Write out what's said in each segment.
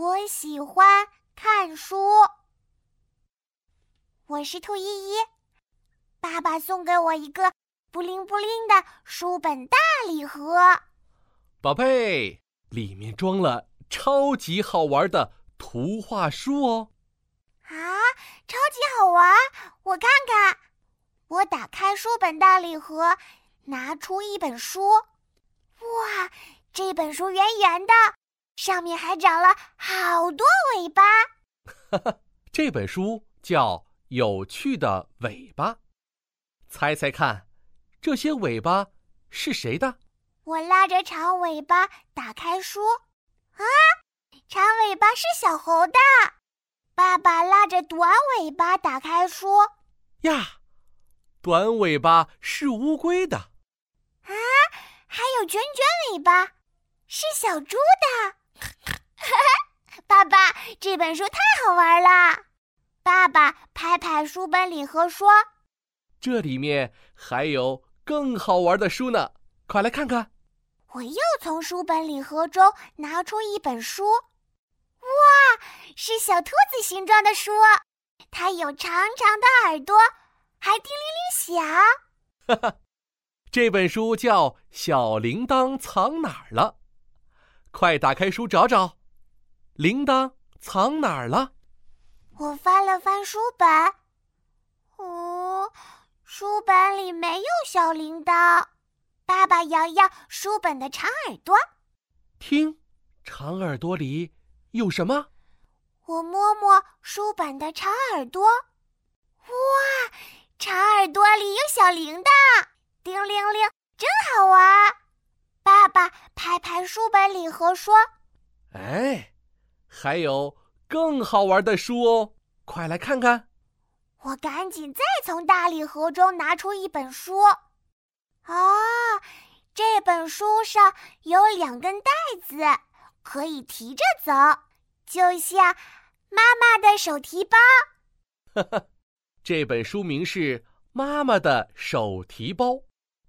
我喜欢看书。我是兔依依，爸爸送给我一个布灵布灵的书本大礼盒。宝贝，里面装了超级好玩的图画书哦！啊，超级好玩！我看看。我打开书本大礼盒，拿出一本书。哇，这本书圆圆的。上面还长了好多尾巴。哈哈，这本书叫《有趣的尾巴》，猜猜看，这些尾巴是谁的？我拉着长尾巴打开书，啊，长尾巴是小猴的。爸爸拉着短尾巴打开书，呀，短尾巴是乌龟的。啊，还有卷卷尾巴，是小猪的。爸爸，这本书太好玩了！爸爸拍拍书本礼盒说：“这里面还有更好玩的书呢，快来看看！”我又从书本礼盒中拿出一本书，哇，是小兔子形状的书，它有长长的耳朵，还叮铃铃响。哈哈，这本书叫《小铃铛藏哪儿了》，快打开书找找。铃铛藏哪儿了？我翻了翻书本，哦，书本里没有小铃铛。爸爸摇摇书本的长耳朵，听，长耳朵里有什么？我摸摸书本的长耳朵，哇，长耳朵里有小铃铛，叮铃铃，真好玩。爸爸拍拍书本礼盒说：“哎。”还有更好玩的书哦，快来看看！我赶紧再从大礼盒中拿出一本书。啊，这本书上有两根带子，可以提着走，就像妈妈的手提包。哈哈，这本书名是《妈妈的手提包》，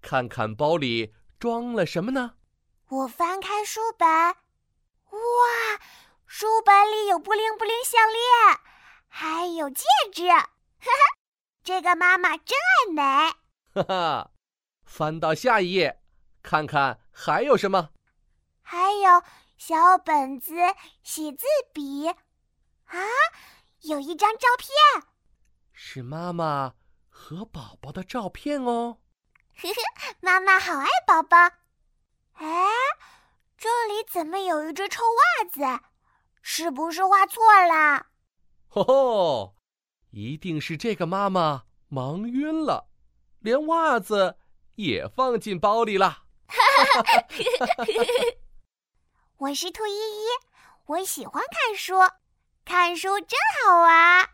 看看包里装了什么呢？我翻开书本，哇！书本里有布灵布灵项链，还有戒指，哈哈，这个妈妈真爱美。哈哈，翻到下一页，看看还有什么？还有小本子、写字笔，啊，有一张照片，是妈妈和宝宝的照片哦。呵呵，妈妈好爱宝宝。哎，这里怎么有一只臭袜子？是不是画错了？吼吼，一定是这个妈妈忙晕了，连袜子也放进包里了。我是兔依依，我喜欢看书，看书真好玩。